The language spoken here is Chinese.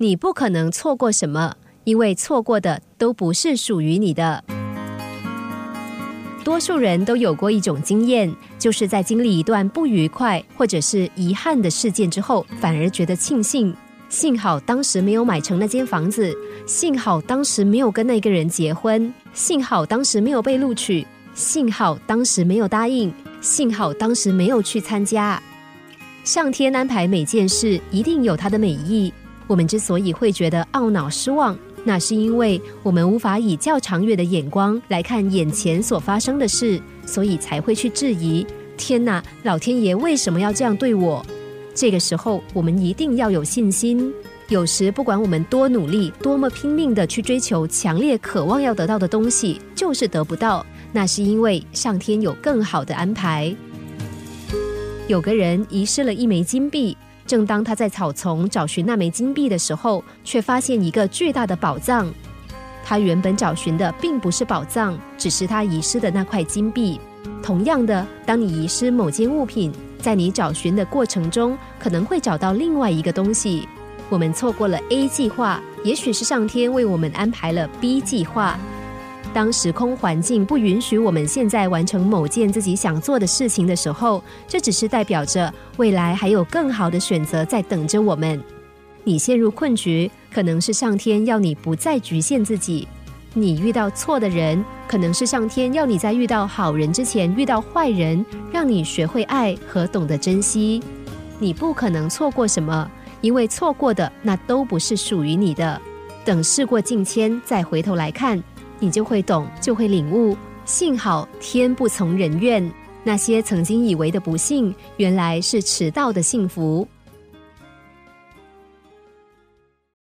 你不可能错过什么，因为错过的都不是属于你的。多数人都有过一种经验，就是在经历一段不愉快或者是遗憾的事件之后，反而觉得庆幸，幸好当时没有买成那间房子，幸好当时没有跟那个人结婚，幸好当时没有被录取，幸好当时没有答应，幸好当时没有去参加。上天安排每件事，一定有它的美意。我们之所以会觉得懊恼失望，那是因为我们无法以较长远的眼光来看眼前所发生的事，所以才会去质疑：天哪，老天爷为什么要这样对我？这个时候，我们一定要有信心。有时，不管我们多努力、多么拼命的去追求强烈渴望要得到的东西，就是得不到，那是因为上天有更好的安排。有个人遗失了一枚金币。正当他在草丛找寻那枚金币的时候，却发现一个巨大的宝藏。他原本找寻的并不是宝藏，只是他遗失的那块金币。同样的，当你遗失某件物品，在你找寻的过程中，可能会找到另外一个东西。我们错过了 A 计划，也许是上天为我们安排了 B 计划。当时空环境不允许我们现在完成某件自己想做的事情的时候，这只是代表着未来还有更好的选择在等着我们。你陷入困局，可能是上天要你不再局限自己；你遇到错的人，可能是上天要你在遇到好人之前遇到坏人，让你学会爱和懂得珍惜。你不可能错过什么，因为错过的那都不是属于你的。等事过境迁，再回头来看。你就会懂，就会领悟。幸好天不从人愿，那些曾经以为的不幸，原来是迟到的幸福。